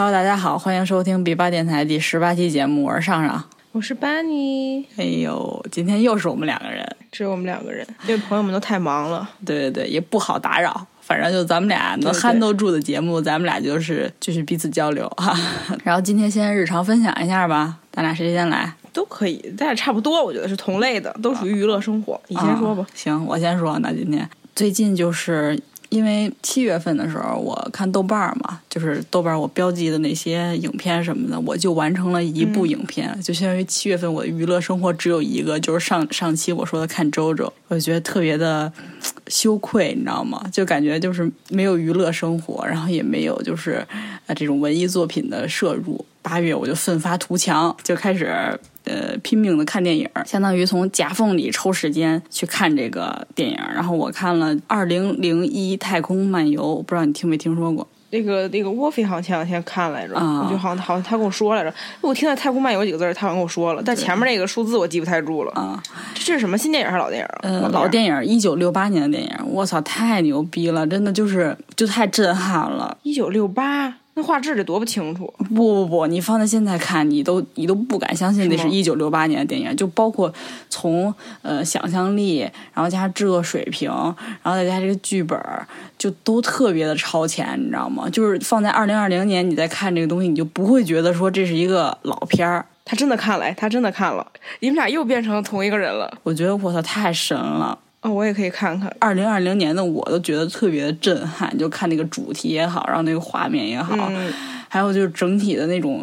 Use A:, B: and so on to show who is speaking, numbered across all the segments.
A: Hello，大家好，欢迎收听 B 八电台第十八期节目，我是上上。
B: 我是班尼，
A: 哎呦，今天又是我们两个人，
B: 只有我们两个人，因为朋友们都太忙了。
A: 对对对，也不好打扰，反正就咱们俩能 handle 住的节目，咱们俩就是继续彼此交流哈。然后今天先日常分享一下吧，咱俩谁先来？
B: 都可以，咱俩差不多，我觉得是同类的，都属于娱乐生活。你先说吧
A: 啊。行，我先说。那今天最近就是因为七月份的时候，我看豆瓣儿嘛，就是豆瓣儿我标记的那些影片什么的，我就完成了一部影片，就相当于七月份我的娱乐生活只有一个，就是上上期我说的看周周，我就觉得特别的羞愧，你知道吗？就感觉就是没有娱乐生活，然后也没有就是呃这种文艺作品的摄入。八月我就奋发图强，就开始呃拼命的看电影，相当于从夹缝里抽时间去看这个电影。然后我看了《二零零一太空漫游》，不知道你听没听说过？
B: 那个那个沃菲好像前两天看来着，
A: 啊
B: 我觉得好像好像他跟我说来着，我听到“太空漫游”几个字儿，他好像跟我说了，但前面那个数字我记不太住了。
A: 啊，
B: 这这是什么新电影还是老电影啊？
A: 呃，老电影，一九六八年的电影，我操，太牛逼了，真的就是就太震撼了。
B: 一九六八，那画质得多不清楚。
A: 不不不，你放在现在看，你都你都不敢相信那是一九六八年的电影，就包括从呃想象力，然后加上制作水平，然后再加这个剧本，就都特别的超前，你知道吗？就是放在二零二零年，你再看这个东西，你就不会觉得说这是一个老片儿。
B: 他真的看了，哎他真的看了，你们俩又变成同一个人了。
A: 我觉得我操，太神了！
B: 哦，我也可以看看。
A: 二零二零年的我都觉得特别的震撼，就看那个主题也好，然后那个画面也好，
B: 嗯，
A: 还有就是整体的那种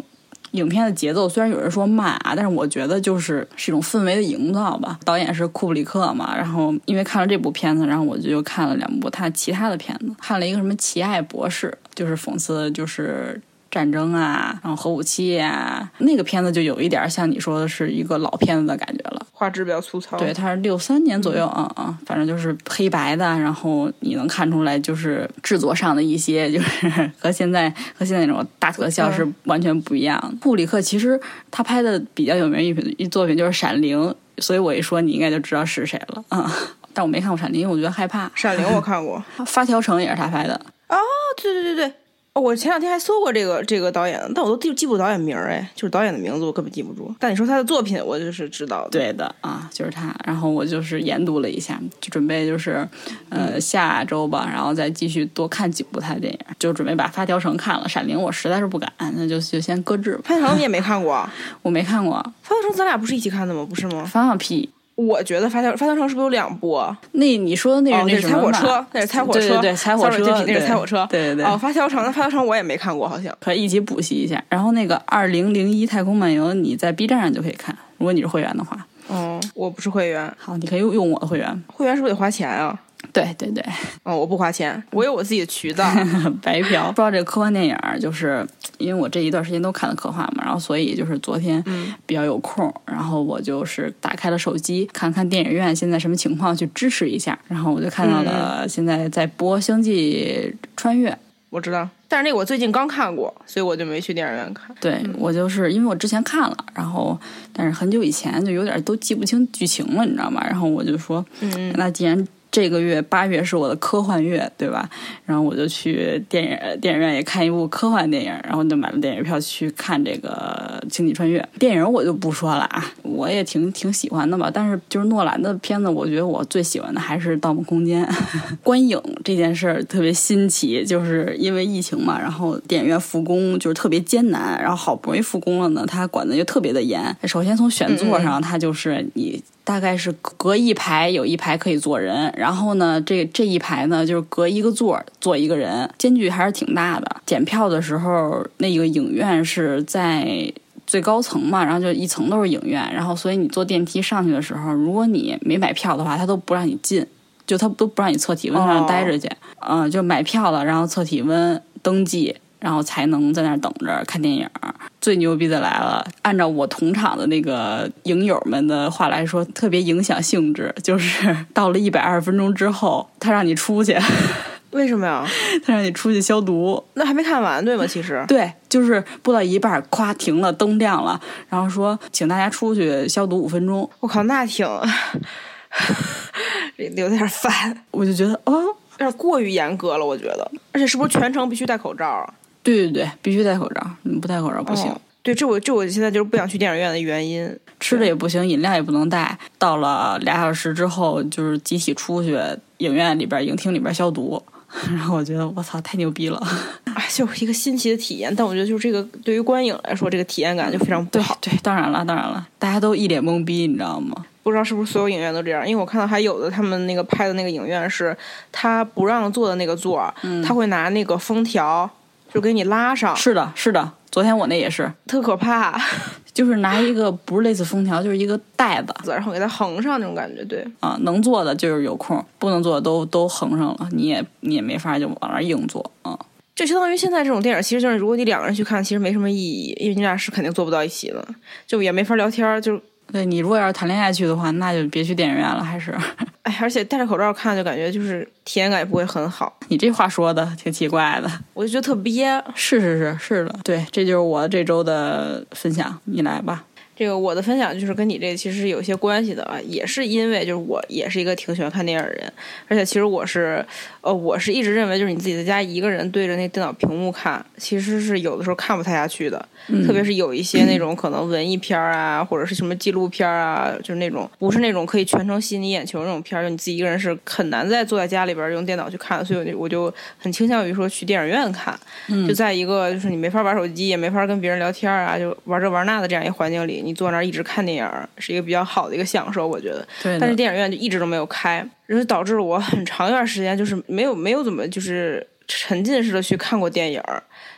A: 影片的节奏，虽然有人说慢啊，但是我觉得就是是一种氛围的营造吧。导演是库布里克嘛，然后因为看了这部片子，然后我就又看了两部他其他的片子，看了一个什么《奇爱博士》，就是讽刺就是。战争啊，然后核武器啊，那个片子就有一点像你说的是一个老片子的感觉了。
B: 画质比较粗糙。
A: 对，，它是六三年左右嗯嗯，反正就是黑白的，然后你能看出来就是制作上的一些，就是和现在和现在那种大特效是完全不一样的。布里克其实他拍的比较有名一一作品就是《闪灵》，所以我一说你应该就知道是谁了啊。但我没看过《闪灵》，因为我觉得害怕。
B: 闪灵我看过。
A: 发条城也是他拍的，
B: 哦，对对对对，哦，我前两天还搜过这个这个导演，但我都记记不住导演名儿，哎，就是导演的名字我根本记不住。但你说他的作品，我就是知道的。，
A: 对的啊，就是他。然后我就是研读了一下，就准备就是，呃，下周吧，然后再继续多看几部他的电影，就准备把《发条城》看了，《闪灵》我实在是不敢，那就就先搁置吧。
B: 发条城你也没 看过？
A: 我没看过，
B: 发条城咱俩不是一起看的吗？不是吗？
A: 放放屁。
B: 我觉得发条发条城是不是有两部啊？
A: 那你说的那
B: 哦，
A: 是那
B: 那是猜火车，那是猜火车，
A: 对对对，猜火车，
B: 那是
A: 对
B: 猜火车。
A: 对对对。
B: 哦，发条城，那发条城我也没看过，好像。
A: 可以一起补习一下。然后那个二零零一太空漫游，你在 B 站上就可以看，如果你是会员的话。
B: 哦，我不是会员，
A: 好，你可以用用我的会员。
B: 会员是不是得花钱啊？
A: 对对对，
B: 哦，我不花钱，我有我自己的渠道。
A: 白嫖。说到这个科幻电影儿，就是因为我这一段时间都看的科幻嘛，然后所以就是昨天比较有空，然后我就是打开了手机看看电影院现在什么情况，去支持一下。然后我就看到了现在在播《星际穿越》。
B: 我知道，但是那个我最近刚看过，所以我就没去电影院看。
A: 对我就是因为我之前看了，然后但是很久以前就有点都记不清剧情了，你知道吗？然后我就说，
B: 嗯，
A: 那既然这个月八月是我的科幻月，对吧？然后我就去电影电影院也看一部科幻电影，然后就买了电影票去看这个《星际穿越》电影。我就不说了啊，我也挺挺喜欢的吧。但是就是诺兰的片子，我觉得我最喜欢的还是《盗梦空间》。观影这件事儿特别新奇，就是因为疫情嘛，然后电影院复工就是特别艰难，然后好不容易复工了呢，他管的又特别的严。首先从选座上，它就是你。大概是隔一排有一排可以坐人，然后呢，这这一排呢就是隔一个座坐一个人，间距还是挺大的。检票的时候，那个影院是在最高层嘛，然后就一层都是影院，然后所以你坐电梯上去的时候，如果你没买票的话，他都不让你进，就他都不让你测体温，让你待着去。嗯、就买票了，然后测体温，登记。然后才能在那儿等着看电影。最牛逼的来了，按照我同场的那个影友们的话来说，特别影响兴致，就是到了一百二十分钟之后，他让你出去，
B: 为什么呀？
A: 他让你出去消毒。
B: 那还没看完对吗？其实
A: 对，就是播到一半儿，咵停了，灯亮了，然后说请大家出去消毒五分钟。
B: 我靠，那挺 有点烦，
A: 我就觉得哦，
B: 有点过于严格了，我觉得。而且是不是全程必须戴口罩啊？
A: 对对对，必须戴口罩，你不戴口罩不行。
B: 哦对，这我这我现在就是不想去电影院的原因。
A: 吃的也不行，饮料也不能带。到了俩小时之后，就是集体出去影院里边、影厅里边消毒。然后我觉得我操，太牛逼了！
B: 哎，就是一个新奇的体验。但我觉得就是这个对于观影来说，这个体验感就非常不好。
A: 对对，当然了，当然了，大家都一脸懵逼，你知道吗？
B: 不知道是不是所有影院都这样？因为我看到还有的他们那个拍的那个影院是，他不让坐的那个座儿，他会拿那个封条就给你拉上，
A: 是的，是的。昨天我那也是，
B: 特可怕。
A: 就是拿一个不是类似封条，就是一个袋子，
B: 然后给它横上那种感觉。对，
A: 啊，能坐的就是有空，不能坐的都都横上了，你也你也没法就往那硬坐啊。
B: 就相当于现在这种电影，其实就是如果你两个人去看，其实没什么意义，因为你俩是肯定坐不到一起的，就也没法聊天，就。
A: 对你如果要是谈恋爱去的话，那就别去电影院了，还是。
B: 哎，而且戴着口罩看，就感觉就是体验感也不会很好。
A: 你这话说的挺奇怪的，
B: 我就觉得特憋。
A: 是是是是的，对，这就是我这周的分享，你来吧。
B: 这个我的分享就是跟你这其实是有些关系的啊，也是因为就是我也是一个挺喜欢看电影的人，而且其实我是呃我是一直认为就是你自己在家一个人对着那电脑屏幕看，其实是有的时候看不太下去的，特别是有一些那种可能文艺片啊或者是什么纪录片啊，就是那种不是那种可以全程吸引你眼球那种片，就你自己一个人是很难再坐在家里边用电脑去看，所以我就很倾向于说去电影院看，就在一个就是你没法玩手机也没法跟别人聊天啊，就玩这玩那的这样一环境里。你坐那儿一直看电影，是一个比较好的一个享受，我觉得。
A: 对。
B: 但是电影院就一直都没有开，然后导致了我很长一段时间就是没有没有怎么就是沉浸式的去看过电影，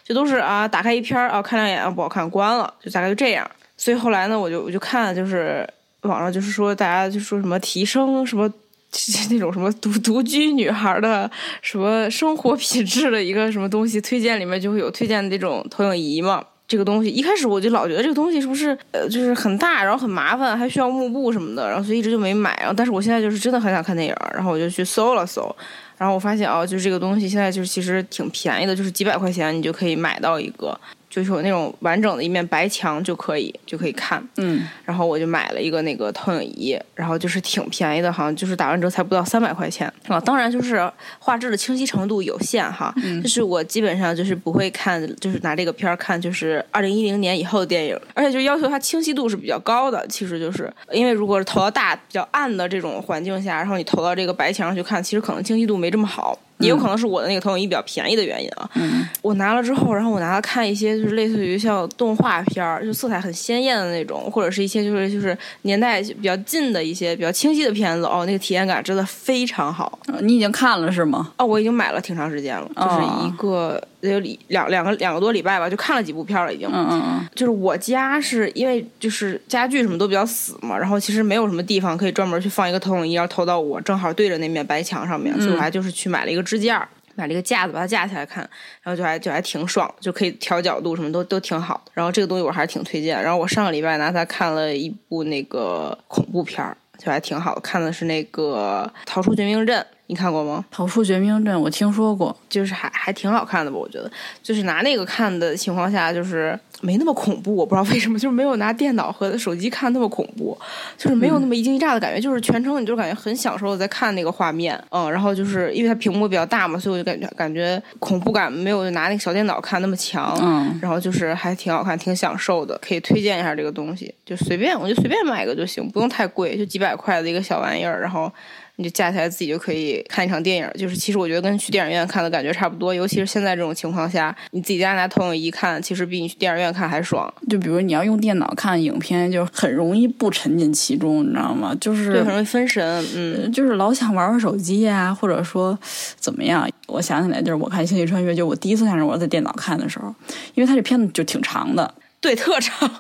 B: 就都是啊打开一篇啊看两眼啊不好看关了，就大概就这样。所以后来呢，我就我就看就是网上就是说大家就说什么提升什么 那种什么独独居女孩的什么生活品质的一个什么东西推荐里面就会有推荐的这种投影仪嘛。这个东西一开始我就老觉得这个东西是不是呃就是很大，然后很麻烦，还需要幕布什么的，然后所以一直就没买。然后但是我现在就是真的很想看电影，然后我就去搜了搜，然后我发现哦，就是这个东西现在就是其实挺便宜的，就是几百块钱你就可以买到一个。就是有那种完整的一面白墙就可以就可以看，
A: 嗯，
B: 然后我就买了一个那个投影仪，然后就是挺便宜的，好像就是打完折才不到三百块钱啊。当然就是画质的清晰程度有限哈，就是我基本上就是不会看，就是拿这个片儿看，就是二零一零年以后的电影，而且就要求它清晰度是比较高的。其实就是因为如果是投到大比较暗的这种环境下，然后你投到这个白墙上去看，其实可能清晰度没这么好。也有可能是我的那个投影仪比较便宜的原因啊。
A: 嗯，
B: 我拿了之后，然后我拿它看一些就是类似于像动画片儿，就色彩很鲜艳的那种，或者是一些就是就是年代比较近的一些比较清晰的片子哦，那个体验感真的非常好。
A: 你已经看了是吗？
B: 哦，我已经买了挺长时间了，就是一个有礼两两个两个多礼拜吧，就看了几部片了已经。
A: 嗯嗯嗯。
B: 就是我家是因为就是家具什么都比较死嘛，然后其实没有什么地方可以专门去放一个投影仪，要投到我正好对着那面白墙上面，所以我还就是去买了一个支架。买了一个架子，把它架起来看，然后就还就还挺爽，就可以调角度，什么都都挺好的。然后这个东西我还是挺推荐。然后我上个礼拜拿它看了一部那个恐怖片儿，就还挺好的，看的是那个《逃出绝命镇》。你看过吗？
A: 逃出绝命镇，我听说过，
B: 就是还还挺好看的吧？我觉得，就是拿那个看的情况下，就是没那么恐怖。我不知道为什么，就是没有拿电脑和手机看那么恐怖，就是没有那么一惊一乍的感觉，就是全程你就感觉很享受的在看那个画面。嗯，然后就是因为它屏幕比较大嘛，所以我就感觉感觉恐怖感没有拿那个小电脑看那么强。
A: 嗯，
B: 然后就是还挺好看，挺享受的，可以推荐一下这个东西。就随便，我就随便买一个就行，不用太贵，就几百块的一个小玩意儿，然后。你就架起来自己就可以看一场电影，就是其实我觉得跟去电影院看的感觉差不多，尤其是现在这种情况下，你自己家拿投影仪看，其实比你去电影院看还爽。
A: 就比如你要用电脑看影片，就很容易不沉浸其中，你知道吗？就是
B: 对，很容易分神，嗯，
A: 就是老想玩玩手机呀，或者说怎么样。我想起来，就是我看《星际穿越》，就我第一次看是我在电脑看的时候，因为它这片子就挺长的。
B: 对，特长，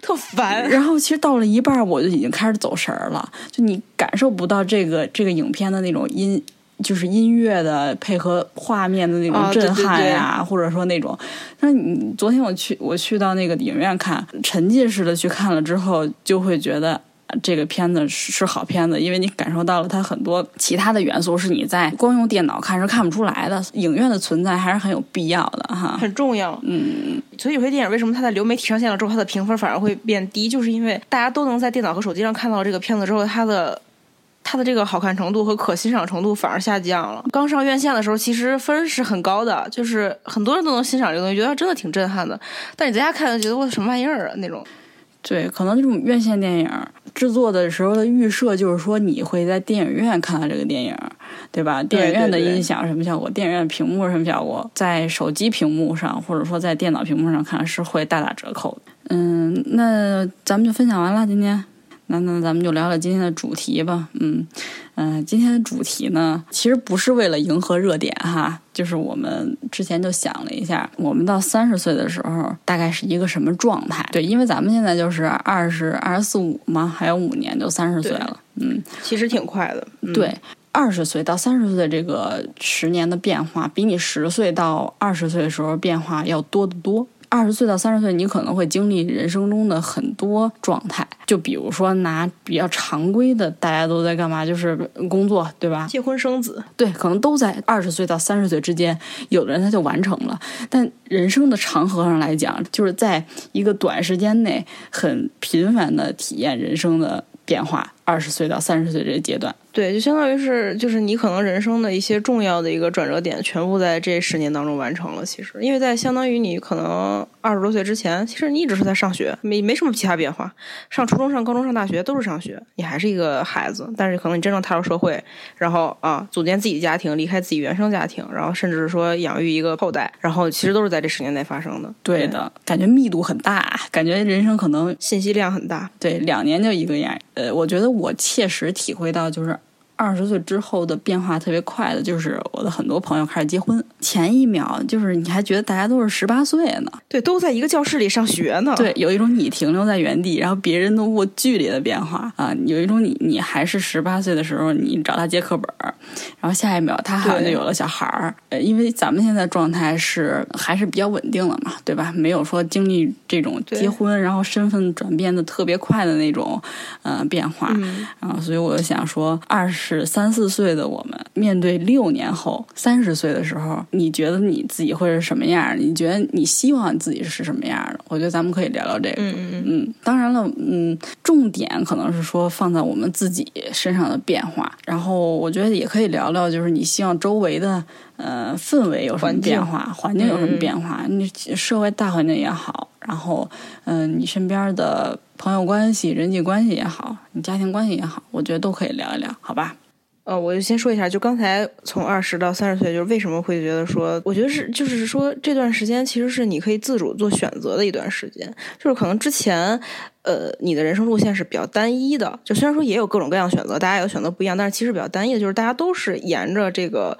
B: 特烦。
A: 然后其实到了一半，我就已经开始走神儿了，就你感受不到这个这个影片的那种音，就是音乐的配合画面的那种震撼呀，或者说那种。那你昨天我去我去到那个影院看，沉浸式的去看了之后，就会觉得。这个片子是好片子，因为你感受到了它很多其他的元素，是你在光用电脑看是看不出来的。影院的存在还是很有必要的哈，
B: 很重要。
A: 嗯，
B: 所以有些电影为什么它在流媒体上线了之后，它的评分反而会变低，就是因为大家都能在电脑和手机上看到这个片子之后，它的。它的这个好看程度和可欣赏程度反而下降了。刚上院线的时候，其实分是很高的，就是很多人都能欣赏这个东西，觉得真的挺震撼的。但你在家看，就觉得我什么玩意儿啊那种。
A: 对，可能这种院线电影制作的时候的预设就是说你会在电影院看到这个电影，对吧？电影院的音响什么效果，电影院屏幕什么效果，在手机屏幕上或者说在电脑屏幕上看是会大打折扣的。嗯，那咱们就分享完了，今天。那那咱们就聊聊今天的主题吧，嗯嗯，今天的主题呢，其实不是为了迎合热点哈，就是我们之前就想了一下，我们到三十岁的时候大概是一个什么状态？对，因为咱们现在就是二十二十四五嘛，还有五年就三十岁了，嗯，
B: 其实挺快的，
A: 对，二十岁到三十岁的这个十年的变化，比你十岁到二十岁的时候变化要多得多。二十岁到三十岁，你可能会经历人生中的很多状态。就比如说拿比较常规的，大家都在干嘛？就是工作，对吧？
B: 结婚生子，
A: 对，可能都在二十岁到三十岁之间。有的人他就完成了，但人生的长河上来讲，就是在一个短时间内很频繁的体验人生的变化。二十岁到三十岁这个阶段。
B: 对，就相当于是，就是你可能人生的一些重要的一个转折点，全部在这十年当中完成了。其实，因为在相当于你可能二十多岁之前，其实你一直是在上学，没没什么其他变化。上初中、上高中、上大学都是上学，你还是一个孩子。但是可能你真正踏入社会，然后啊，组建自己的家庭，离开自己原生家庭，然后甚至是说养育一个后代，然后其实都是在这十年内发生的。
A: 对的，感觉密度很大，感觉人生可能
B: 信息量很大。
A: 对，两年就一个样。呃，我觉得我切实体会到就是。二十岁之后的变化特别快的，就是我的很多朋友开始结婚，前一秒就是你还觉得大家都是十八岁呢，
B: 对，都在一个教室里上学呢，
A: 对，有一种你停留在原地，然后别人都握距离的变化啊，有一种你你还是十八岁的时候，你找他借课本，然后下一秒他好像就有了小孩儿，呃，因为咱们现在状态是还是比较稳定了嘛，对吧？没有说经历这种结婚然后身份转变的特别快的那种呃变化，啊，所以我就想说二十。是三四岁的我们面对六年后三十岁的时候，你觉得你自己会是什么样？你觉得你希望自己是什么样的？我觉得咱们可以聊聊这个。
B: 嗯
A: 嗯嗯。当然了，嗯，重点可能是说放在我们自己身上的变化。然后我觉得也可以聊聊，就是你希望周围的呃氛围有什么变化，环境有什么变化？你社会大环境也好，然后嗯，你身边的。朋友关系、人际关系也好，你家庭关系也好，我觉得都可以聊一聊，好吧？
B: 呃，我就先说一下，就刚才从二十到三十岁，就是为什么会觉得说，我觉得是，就是说这段时间其实是你可以自主做选择的一段时间，就是可能之前，呃，你的人生路线是比较单一的，就虽然说也有各种各样选择，大家有选择不一样，但是其实比较单一的，就是大家都是沿着这个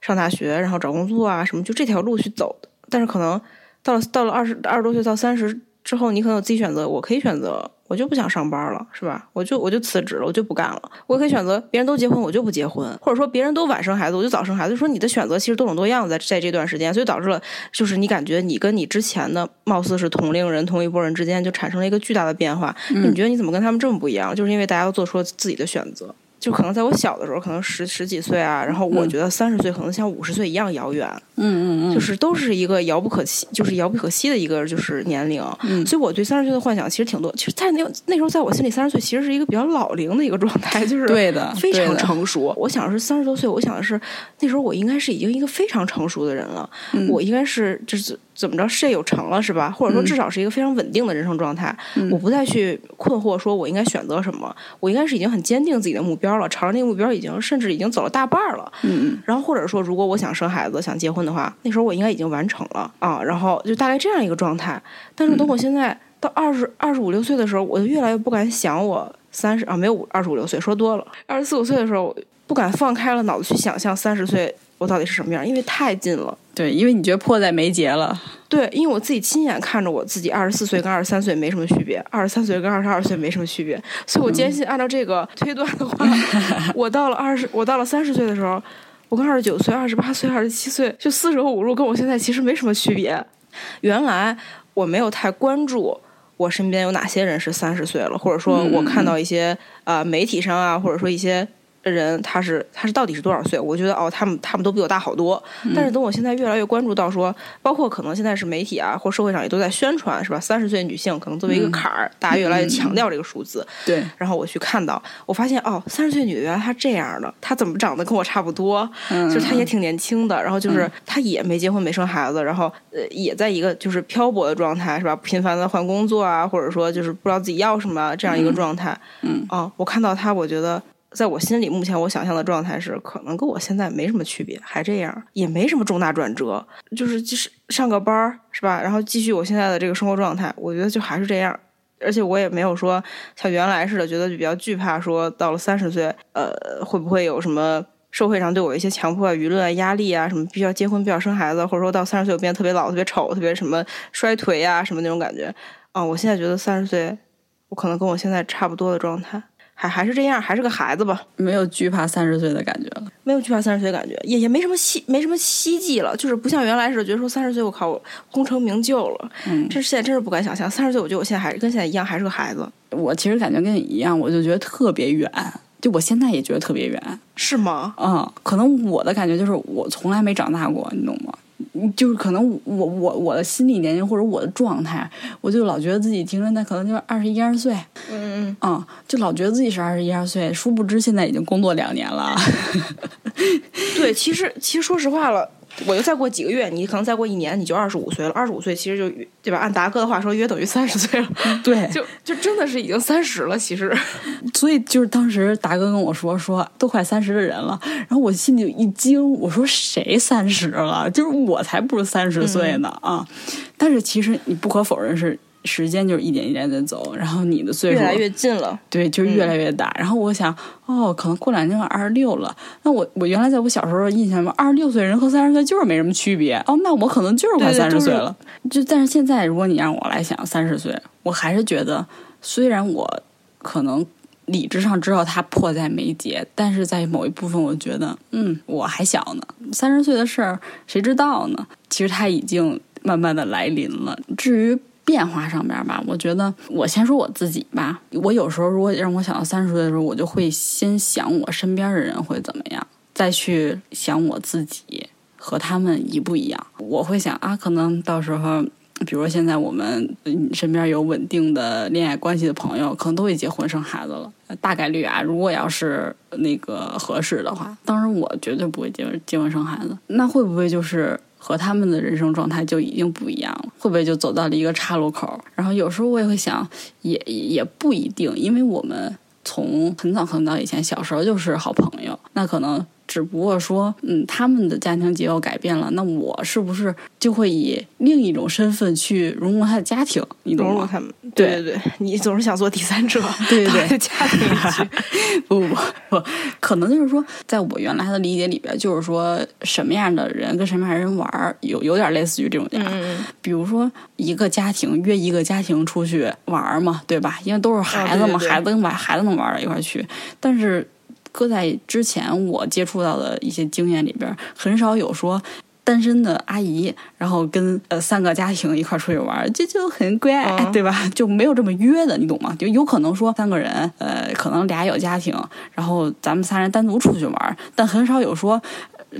B: 上大学，然后找工作啊什么，就这条路去走的。但是可能到了到了二十二十多岁到三十。之后你可能有自己选择，我可以选择，我就不想上班了，是吧？我就我就辞职了，我就不干了。我可以选择，别人都结婚，我就不结婚，或者说别人都晚生孩子，我就早生孩子。就说你的选择其实多种多样，在在这段时间，所以导致了就是你感觉你跟你之前的貌似是同龄人、同一波人之间就产生了一个巨大的变化。你觉得你怎么跟他们这么不一样？就是因为大家都做出了自己的选择。就可能在我小的时候，可能十十几岁啊，然后我觉得三十岁可能像五十岁一样遥远，
A: 嗯嗯嗯，
B: 就是都是一个遥不可及，就是遥不可及的一个就是年龄，所以我对三十岁的幻想其实挺多。其实，在那那时候，在我心里，三十岁其实是一个比较老龄的一个状态，就是
A: 对的，
B: 非常成熟。我想的是三十多岁，我想的是那时候我应该是已经一个非常成熟的人了，我应该是就是。怎么着，事业有成了是吧？或者说至少是一个非常稳定的人生状态。我不再去困惑，说我应该选择什么，我应该是已经很坚定自己的目标了，朝着那个目标已经甚至已经走了大半了。
A: 嗯嗯。
B: 然后或者说，如果我想生孩子、想结婚的话，那时候我应该已经完成了啊。然后就大概这样一个状态。但是等我现在到二十二十五六岁的时候，我就越来越不敢想我三十啊，没有二十五六岁说多了，二十四五岁的时候不敢放开了脑子去想象三十岁我到底是什么样，因为太近了。
A: 对，因为你觉得迫在眉睫了。
B: 对，因为我自己亲眼看着我自己二十四岁跟二十三岁没什么区别，二十三岁跟二十二岁没什么区别，所以我坚信按照这个推断的话，我到了二十，我到了三十岁的时候，我跟二十九岁、二十八岁、二十七岁就四舍五入跟我现在其实没什么区别。原来我没有太关注我身边有哪些人是三十岁了，或者说我看到一些啊媒体上啊，或者说一些。人他是他是到底是多少岁？我觉得哦，他们他们都比我大好多。但是等我现在越来越关注到说，包括可能现在是媒体啊或社会上也都在宣传，是吧？三十岁女性可能作为一个坎儿，大家越来越强调这个数字。
A: 对，
B: 然后我去看到，我发现哦，三十岁女的原来她这样的，她怎么长得跟我差不多？嗯就是她也挺年轻的，然后就是她也没结婚没生孩子，然后呃也在一个就是漂泊的状态，是吧？频繁的换工作啊，或者说就是不知道自己要什么这样一个状态。
A: 嗯，
B: 哦，我看到她，我觉得。在我心里，目前我想象的状态是，可能跟我现在没什么区别，还这样，也没什么重大转折，就是就是上个班是吧？然后继续我现在的这个生活状态，我觉得就还是这样，而且我也没有说像原来似的，觉得就比较惧怕，说到了三十岁，呃，会不会有什么社会上对我一些强迫、舆论啊、压力啊，什么必须要结婚、必须要生孩子，或者说到三十岁我变得特别老、特别丑、特别什么衰颓啊，什么那种感觉啊？我现在觉得三十岁，我可能跟我现在差不多的状态。还还是这样，还是个孩子吧，
A: 没有惧怕三十岁的感觉了，
B: 没有惧怕三十岁的感觉，也也没什么希没什么希冀了，就是不像原来似的，觉得说三十岁我靠功成名就了，
A: 嗯，
B: 这现在真是不敢想象，三十岁我觉得我现在还是跟现在一样，还是个孩子。
A: 我其实感觉跟你一样，我就觉得特别远，就我现在也觉得特别远，
B: 是吗？
A: 嗯，可能我的感觉就是我从来没长大过，你懂吗？就是可能我我我的心理年龄或者我的状态，我就老觉得自己停留在可能就是二十一二岁，
B: 嗯嗯
A: 嗯，就老觉得自己是二十一二岁，殊不知现在已经工作两年了。
B: 对，其实其实说实话了。我就再过几个月，你可能再过一年，你就二十五岁了。二十五岁其实就对吧？按达哥的话说，约等于三十岁了。
A: 对，
B: 就就真的是已经三十了。其实，
A: 所以就是当时达哥跟我说说都快三十的人了，然后我心里一惊，我说谁三十了？就是我才不是三十岁呢啊！但是其实你不可否认是。时间就是一点一点在走，然后你的岁数
B: 越来越近了，
A: 对，就是越来越大。然后我想，哦，可能过两年我二十六了。那我我原来在我小时候印象中，二十六岁人和三十岁就是没什么区别。哦，那我可能就是快三十岁了。就但是现在，如果你让我来想三十岁，我还是觉得，虽然我可能理智上知道它迫在眉睫，但是在某一部分，我觉得，嗯，我还小呢。三十岁的事儿谁知道呢？其实它已经慢慢的来临了。至于。变化上边吧，我觉得我先说我自己吧。我有时候如果让我想到三十岁的时候，我就会先想我身边的人会怎么样，再去想我自己和他们一不一样。我会想啊，可能到时候，比如说现在我们身边有稳定的恋爱关系的朋友，可能都会结婚生孩子了。大概率啊，如果要是那个合适的话，当然我绝对不会结结婚生孩子。那会不会就是？和他们的人生状态就已经不一样了，会不会就走到了一个岔路口？然后有时候我也会想，也也不一定，因为我们从很早很早以前小时候就是好朋友，那可能。只不过说，嗯，他们的家庭结构改变了，那我是不是就会以另一种身份去融入他的家庭？你懂
B: 吗？他们对对对，你总是想做第三者，
A: 对对对，
B: 家庭去。
A: 不不不，可能就是说，在我原来的理解里边，就是说什么样的人跟什么样的人玩，有有点类似于这种样。
B: 嗯嗯。
A: 比如说一个家庭约一个家庭出去玩嘛，对吧？因为都是孩子嘛，孩子跟把孩子能玩到一块去，但是。搁在之前我接触到的一些经验里边，很少有说单身的阿姨，然后跟呃三个家庭一块出去玩，这就很怪，对吧？就没有这么约的，你懂吗？就有可能说三个人，呃，可能俩有家庭，然后咱们仨人单独出去玩，但很少有说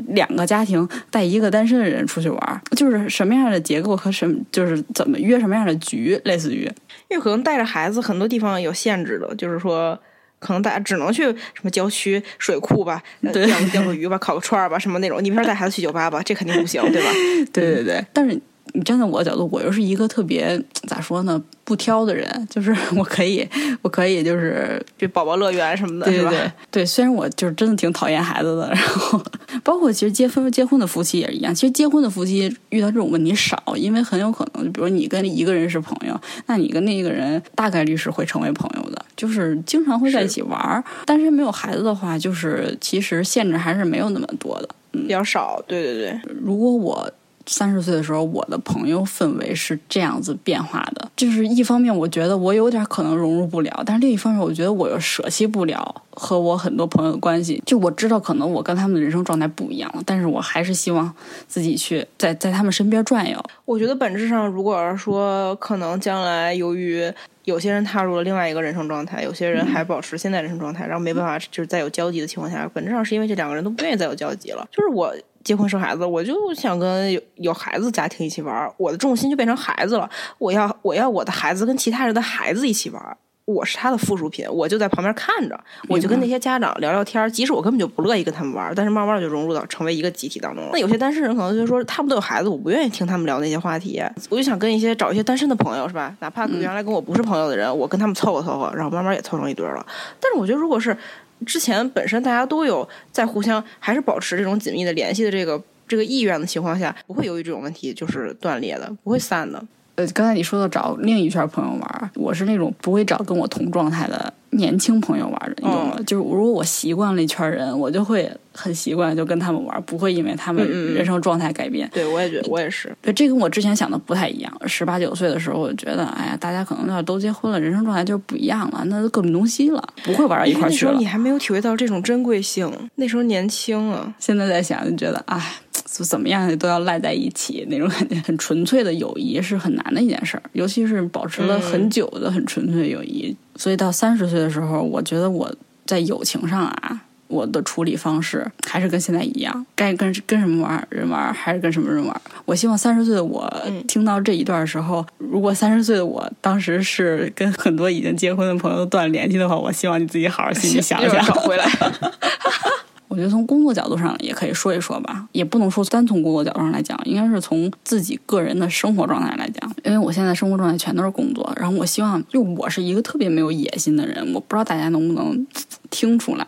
A: 两个家庭带一个单身的人出去玩，就是什么样的结构和什么，就是怎么约什么样的局，类似于，
B: 因为可能带着孩子，很多地方有限制的，就是说。可能大家只能去什么郊区水库吧，钓钓个鱼吧，烤个串儿吧，什么那种。你没法带孩子去酒吧吧，这肯定不行，对吧？
A: 对对对。但是你站在我的角度，我又是一个特别咋说呢？不挑的人，就是我可以，我可以，就是
B: 去宝宝乐园什么的，
A: 对对对。虽然我就是真的挺讨厌孩子的，然后包括其实结婚结婚的夫妻也是一样。其实结婚的夫妻遇到这种问题少，因为很有可能，就比如你跟一个人是朋友，那你跟那一个人大概率是会成为朋友的，就是经常会在一起玩儿。但是没有孩子的话，就是其实限制还是没有那么多的，
B: 比较少。对对对，
A: 如果我。三十岁的时候，我的朋友氛围是这样子变化的，就是一方面我觉得我有点可能融入不了，但是另一方面我觉得我又舍弃不了和我很多朋友的关系。就我知道可能我跟他们的人生状态不一样了，但是我还是希望自己去在在他们身边转悠。
B: 我觉得本质上，如果要说可能将来由于有些人踏入了另外一个人生状态，有些人还保持现在人生状态，然后没办法就是再有交集的情况下，本质上是因为这两个人都不愿意再有交集了。就是我结婚生孩子，我就想跟有有孩子家庭一起玩儿，我的重心就变成孩子了。我要我要我的孩子跟其他人的孩子一起玩儿。我是他的附属品，我就在旁边看着，我就跟那些家长聊聊天儿。即使我根本就不乐意跟他们玩儿，但是慢慢就融入到成为一个集体当中了。那有些单身人可能就说，他们都有孩子，我不愿意听他们聊那些话题，我就想跟一些找一些单身的朋友，是吧？哪怕原来跟我不是朋友的人，我跟他们凑合凑合，然后慢慢也凑成一堆儿了。但是我觉得，如果是之前本身大家都有在互相还是保持这种紧密的联系的这个这个意愿的情况下，不会由于这种问题就是断裂的，不会散的。
A: 呃，刚才你说的找另一圈朋友玩，我是那种不会找跟我同状态的年轻朋友玩的，你懂吗？就是如果我习惯了一圈人，我就会很习惯就跟他们玩，不会因为他们人生状态改变。
B: 对，我也觉得我也是。
A: 对，这跟我之前想的不太一样。十八九岁的时候，我觉得，哎呀，大家可能要都结婚了，人生状态就是不一样了，那都各奔东西了，不会玩到一块去了。
B: 那时候你还没有体会到这种珍贵性，那时候年轻啊。
A: 现在在想，就觉得，哎。怎么样都要赖在一起，那种感觉很纯粹的友谊是很难的一件事儿，尤其是保持了很久的很纯粹的友谊。所以到三十岁的时候，我觉得我在友情上啊，我的处理方式还是跟现在一样，该跟跟什么玩人玩，还是跟什么人玩。我希望三十岁的我听到这一段的时候，如果三十岁的我当时是跟很多已经结婚的朋友断了联系的话，我希望你自己好好心里想想，
B: 找回来。
A: 我觉得从工作角度上也可以说一说吧，也不能说单从工作角度上来讲，应该是从自己个人的生活状态来讲。因为我现在生活状态全都是工作，然后我希望，就我是一个特别没有野心的人，我不知道大家能不能听出来，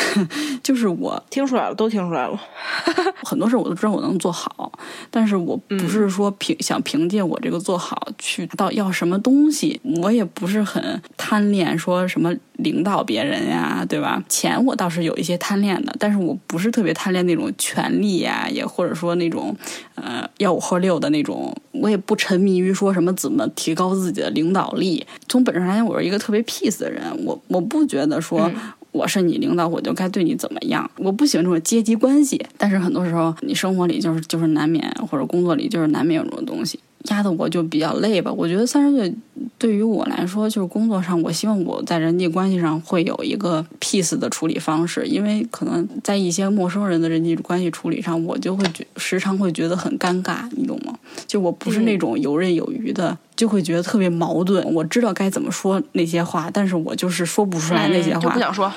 A: 就是我
B: 听出来了，都听出来了。
A: 很多事我都知道我能做好，但是我不是说凭想凭借我这个做好去到要什么东西，我也不是很贪恋说什么。领导别人呀，对吧？钱我倒是有一些贪恋的，但是我不是特别贪恋那种权利呀，也或者说那种呃吆五喝六的那种。我也不沉迷于说什么怎么提高自己的领导力。从本质上来讲，我是一个特别 peace 的人。我我不觉得说我是你领导，我就该对你怎么样。我不喜欢这种阶级关系。但是很多时候，你生活里就是就是难免，或者工作里就是难免有这种东西。压的我就比较累吧。我觉得三十岁对于我来说，就是工作上，我希望我在人际关系上会有一个 peace 的处理方式。因为可能在一些陌生人的人际关系处理上，我就会觉时常会觉得很尴尬，你懂吗？就我不是那种游刃有余的，就会觉得特别矛盾。我知道该怎么说那些话，但是我就是说不出来那些话，
B: 就不想说。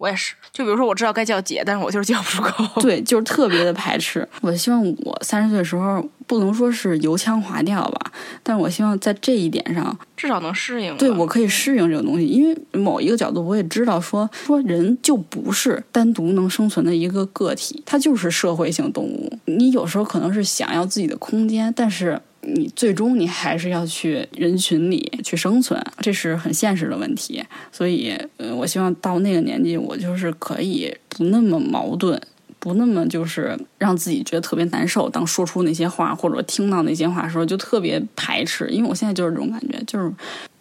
B: 我也是，就比如说我知道该叫姐，但是我就是叫不出口。
A: 对，就是特别的排斥。我希望我三十岁的时候不能说是油腔滑调吧，但是我希望在这一点上
B: 至少能适应。
A: 对，我可以适应这个东西，因为某一个角度我也知道，说说人就不是单独能生存的一个个体，它就是社会性动物。你有时候可能是想要自己的空间，但是。你最终你还是要去人群里去生存，这是很现实的问题。所以，呃，我希望到那个年纪，我就是可以不那么矛盾，不那么就是让自己觉得特别难受。当说出那些话或者听到那些话的时候，就特别排斥。因为我现在就是这种感觉，就是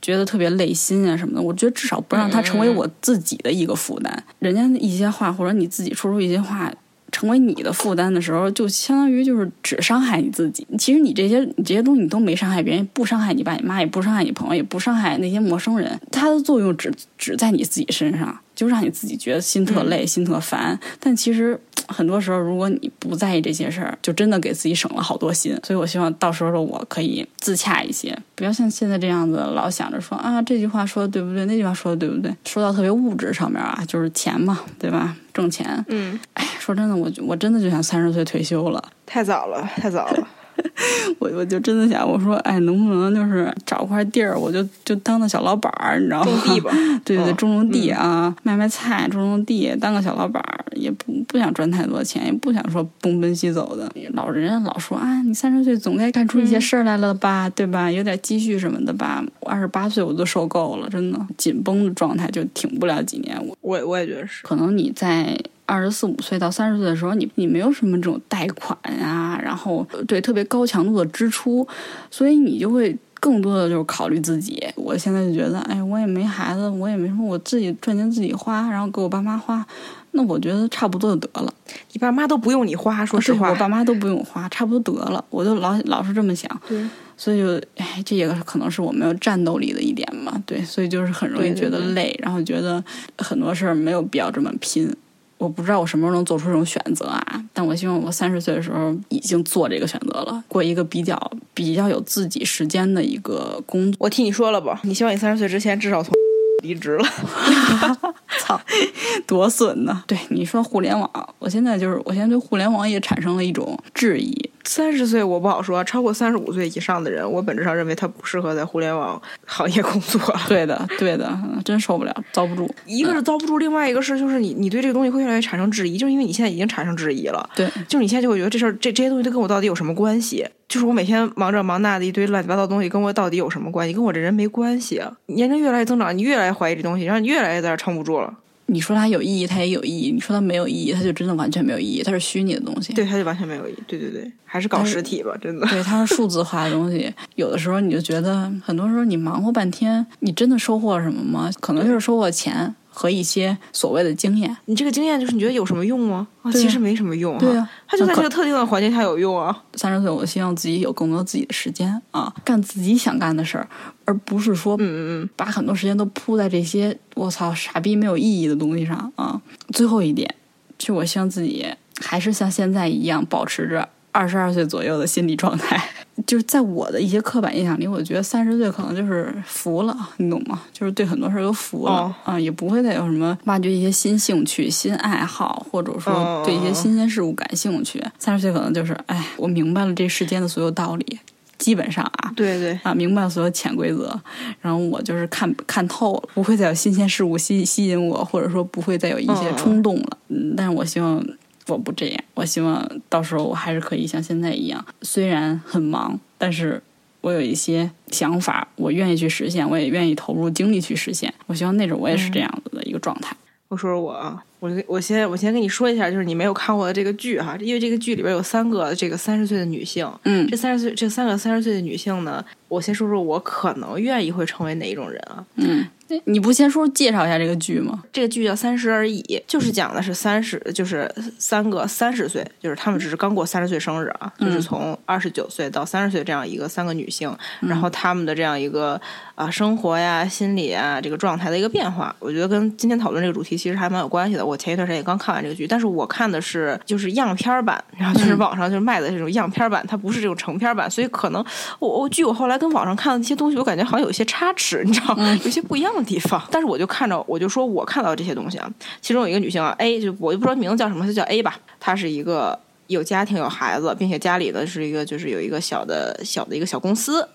A: 觉得特别累心啊什么的。我觉得至少不让它成为我自己的一个负担。人家一些话，或者你自己说出一些话。成为你的负担的时候，就相当于就是只伤害你自己。其实你这些你这些东西你都没伤害别人，不伤害你爸你妈，也不伤害你朋友，也不伤害那些陌生人。它的作用只只在你自己身上，就让你自己觉得心特累、心特烦。但其实。很多时候，如果你不在意这些事儿，就真的给自己省了好多心。所以我希望到时候的我可以自洽一些，不要像现在这样子老想着说啊这句话说的对不对，那句话说的对不对，说到特别物质上面啊，就是钱嘛，对吧？挣钱。
B: 嗯。
A: 哎，说真的，我我真的就想三十岁退休了。
B: 太早了，太早了。
A: 我我就真的想，我说，哎，能不能就是找块地儿，我就就当个小老板儿，你知道吗？
B: 种地吧，
A: 对对，种种地啊，卖卖菜，种种地，当个小老板儿，也不不想赚太多钱，也不想说东奔西走的。老人老说啊，你三十岁总该干出一些事儿来了吧，对吧？有点积蓄什么的吧。我二十八岁我都受够了，真的紧绷的状态就挺不了几年。我
B: 我我也觉得是，
A: 可能你在。二十四五岁到三十岁的时候，你你没有什么这种贷款啊，然后对特别高强度的支出，所以你就会更多的就是考虑自己。我现在就觉得，哎，我也没孩子，我也没什么，我自己赚钱自己花，然后给我爸妈花，那我觉得差不多就得了。
B: 你爸妈都不用你花，说实话，
A: 我爸妈都不用花，差不多得了。我就老老是这么想。
B: 对。
A: 所以就哎，这也可能是我没有战斗力的一点嘛。对，所以就是很容易觉得累，然后觉得很多事儿没有必要这么拼。我不知道我什么时候能做出这种选择啊，但我希望我三十岁的时候已经做这个选择了，过一个比较比较有自己时间的一个工作。
B: 我替你说了吧，你希望你三十岁之前至少从 离职了。
A: 操，多损呢！对你说互联网，我现在就是我现在对互联网也产生了一种质疑。
B: 三十岁我不好说，超过三十五岁以上的人，我本质上认为他不适合在互联网行业工作。
A: 对的，对的，真受不了，遭不住。
B: 一个是遭不住，另外一个是就是你你对这个东西会越来越产生质疑，就是因为你现在已经产生质疑了。
A: 对，
B: 就是你现在就会觉得这事儿这这些东西都跟我到底有什么关系？就是我每天忙这忙那的一堆乱七八糟东西，跟我到底有什么关系？跟我这人没关系。年龄越来越增长，你越来越怀疑这东西，然后你越来越在这撑不住了。
A: 你说它有意义，它也有意义；你说它没有意义，它就真的完全没有意义。它是虚拟的东西，
B: 对，它就完全没有意义。对对对，还是搞实体吧，真的。
A: 对，它是数字化的东西。有的时候你就觉得，很多时候你忙活半天，你真的收获什么吗？可能就是收获钱。和一些所谓的经验，
B: 你这个经验就是你觉得有什么用吗？
A: 啊，
B: 其实没什么用。
A: 对啊，
B: 它就在这个特定的环境下有用啊。
A: 三十岁，我希望自己有更多自己的时间啊，干自己想干的事儿，而不是说，
B: 嗯嗯嗯，
A: 把很多时间都扑在这些我操傻逼没有意义的东西上啊。最后一点，就我希望自己还是像现在一样，保持着二十二岁左右的心理状态。就是在我的一些刻板印象里，我觉得三十岁可能就是服了，你懂吗？就是对很多事儿都服了啊，也不会再有什么挖掘一些新兴趣、新爱好，或者说对一些新鲜事物感兴趣。三十岁可能就是，哎，我明白了这世间的所有道理，基本上啊，
B: 对对
A: 啊，明白了所有潜规则，然后我就是看看透了，不会再有新鲜事物吸吸引我，或者说不会再有一些冲动了。嗯，但是我希望。我不这样，我希望到时候我还是可以像现在一样，虽然很忙，但是我有一些想法，我愿意去实现，我也愿意投入精力去实现。我希望那种我也是这样子的一个状态。
B: 我说说我啊，我我先我先跟你说一下，就是你没有看过的这个剧哈，因为这个剧里边有三个这个三十岁的女性，
A: 嗯，
B: 这三十岁这三个三十岁的女性呢，我先说说我可能愿意会成为哪一种人啊，
A: 嗯。你不先说介绍一下这个剧吗？
B: 这个剧叫《三十而已》，就是讲的是三十，就是三个三十岁，就是他们只是刚过三十岁生日啊，就是从二十九岁到三十岁这样一个三个女性，然后她们的这样一个啊生活呀、心理啊这个状态的一个变化。我觉得跟今天讨论这个主题其实还蛮有关系的。我前一段时间也刚看完这个剧，但是我看的是就是样片版，然后就是网上就是卖的这种样片版，它不是这种成片版，所以可能我我据我后来跟网上看的那些东西，我感觉好像有一些差池，你知道，有些不一样的。地方，但是我就看着，我就说我看到这些东西啊，其中有一个女性啊，A 就我就不知道名字叫什么，她叫 A 吧，她是一个有家庭有孩子，并且家里呢是一个就是有一个小的小的一个小公司，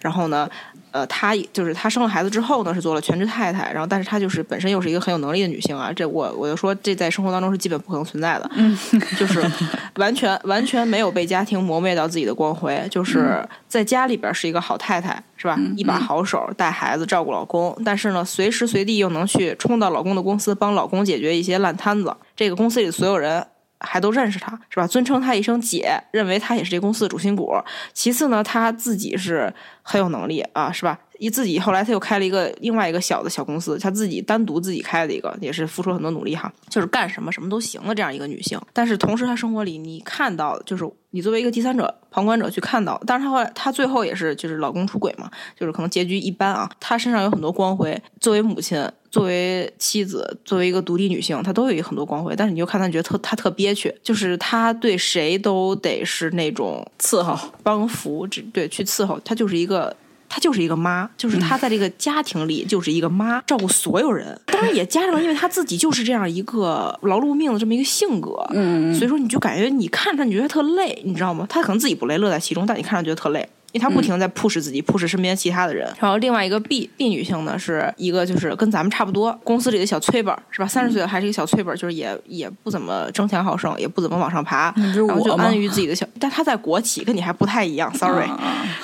B: 然后呢。呃，她就是她生了孩子之后呢，是做了全职太太，然后但是她就是本身又是一个很有能力的女性啊，这我我就说这在生活当中是基本不可能存在的，
A: 嗯，
B: 就是 完全完全没有被家庭磨灭到自己的光辉，就是在家里边是一个好太太，是吧？一把好手，带孩子，照顾老公，但是呢，随时随地又能去冲到老公的公司帮老公解决一些烂摊子，这个公司里的所有人。还都认识他，是吧？尊称他一声姐，认为他也是这公司的主心骨。其次呢，他自己是很有能力啊，是吧？一自己后来他又开了一个另外一个小的小公司，他自己单独自己开的一个，也是付出很多努力哈，就是干什么什么都行的这样一个女性。但是同时，她生活里你看到，就是你作为一个第三者、旁观者去看到，但是她后来她最后也是就是老公出轨嘛，就是可能结局一般啊。她身上有很多光辉，作为母亲、作为妻子、作为一个独立女性，她都有一很多光辉。但是你就看她觉得特她特憋屈，就是她对谁都得是那种
A: 伺候、
B: 帮扶，对去伺候，她就是一个。她就是一个妈，就是她在这个家庭里就是一个妈，照顾所有人。当然也加上了，因为她自己就是这样一个劳碌命的这么一个性格，
A: 嗯，
B: 所以说你就感觉你看着你觉得特累，你知道吗？她可能自己不累，乐在其中，但你看着觉得特累。因为她不停在 push 自己，push 身边其他的人。然后另外一个 B B 女性呢，是一个就是跟咱们差不多，公司里的小催本是吧？三十岁还是一个小催本就是也也不怎么争强好胜，也不怎么往上爬，然后就安于自己的小。但她在国企，跟你还不太一样，sorry。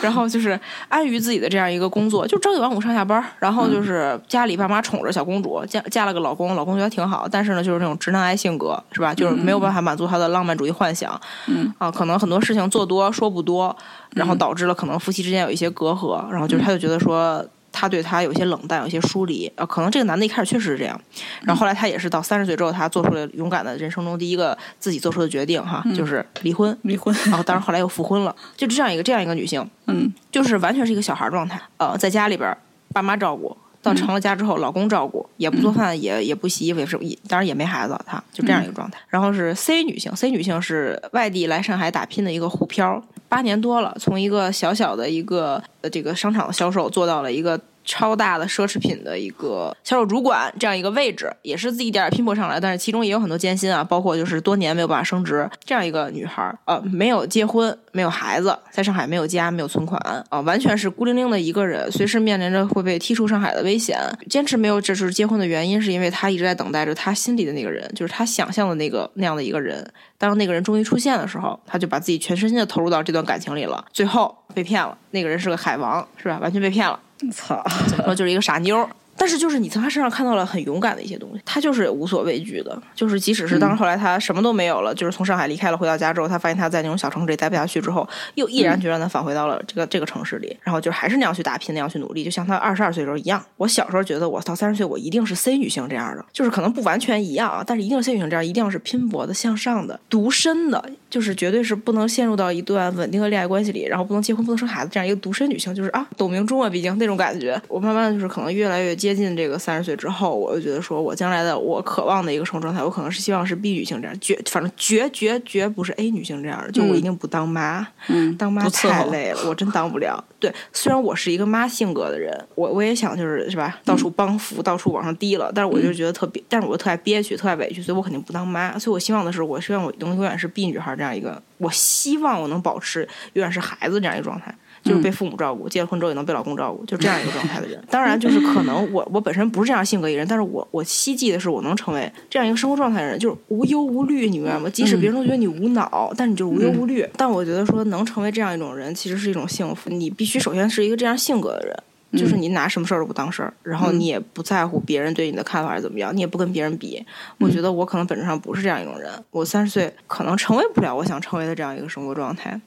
B: 然后就是安于自己的这样一个工作，就朝九晚五上下班，然后就是家里爸妈宠着小公主，嫁嫁了个老公，老公觉得挺好，但是呢，就是那种直男癌性格，是吧？就是没有办法满足她的浪漫主义幻想，
A: 嗯
B: 啊，可能很多事情做多说不多，然后导致了。可能夫妻之间有一些隔阂，然后就是他就觉得说他对他有些冷淡，有些疏离。呃，可能这个男的一开始确实是这样，然后后来他也是到三十岁之后，他做出了勇敢的人生中第一个自己做出的决定，哈，就是离婚。
A: 离婚，
B: 然后当然后来又复婚了，就这样一个这样一个女性，
A: 嗯，
B: 就是完全是一个小孩状态。呃，在家里边儿爸妈照顾，到成了家之后，老公照顾，也不做饭，也也不洗衣服，也是也当然也没孩子，她就这样一个状态。然后是 C 女性，C 女性是外地来上海打拼的一个沪漂，八年多了，从一个小小的一个呃这个商场的销售做到了一个。超大的奢侈品的一个销售主管这样一个位置，也是自己一点点拼搏上来，但是其中也有很多艰辛啊，包括就是多年没有办法升职，这样一个女孩儿，呃，没有结婚，没有孩子，在上海没有家，没有存款啊、完全是孤零零的一个人，随时面临着会被踢出上海的危险。坚持没有这是结婚的原因，是因为她一直在等待着她心里的那个人，就是她想象的那个那样的一个人。当那个人终于出现的时候，她就把自己全身心的投入到这段感情里了，最后被骗了。那个人是个海王，是吧？完全被骗了。
A: 操，
B: 怎么说就是一个傻妞。但是就是你从他身上看到了很勇敢的一些东西，他就是无所畏惧的，就是即使是当后来他什么都没有了，就是从上海离开了，回到家之后，他发现他在那种小城市里待不下去之后，又毅然决然的返回到了这个这个城市里，然后就还是那样去打拼，那样去努力，就像他二十二岁的时候一样。我小时候觉得我到三十岁我一定是 C 女性这样的，就是可能不完全一样啊，但是一定是 C 女性这样，一定要是拼搏的、向上的、独身的，就是绝对是不能陷入到一段稳定的恋爱关系里，然后不能结婚、不能生孩子这样一个独身女性，就是啊，董明珠啊，毕竟那种感觉。我慢慢的就是可能越来越接近这个三十岁之后，我就觉得说我将来的我渴望的一个生活状态，我可能是希望是 B 女性这样，绝反正绝绝绝不是 A 女性这样的，就我一定不当妈，
A: 嗯，
B: 当妈太累了，我真当不了。对，虽然我是一个妈性格的人，我我也想就是是吧，到处帮扶，到处往上滴了，但是我就觉得特别，但是我又特爱憋屈，特爱委屈，所以我肯定不当妈。所以我希望的是，我希望我能永远是 B 女孩这样一个，我希望我能保持永远是孩子这样一个状态。就是被父母照顾，结了婚之后也能被老公照顾，就这样一个 状态的人。当然，就是可能我我本身不是这样性格一个人，但是我我希冀的是我能成为这样一个生活状态的人，就是无忧无虑，你明白吗？即使别人都觉得你无脑，但你就是无忧无虑。但我觉得说能成为这样一种人，其实是一种幸福。你必须首先是一个这样性格的人。就是你拿什么事儿都不当事儿，然后你也不在乎别人对你的看法是怎么样，你也不跟别人比。我觉得我可能本质上不是这样一种人，我三十岁可能成为不了我想成为的这样一个生活状态。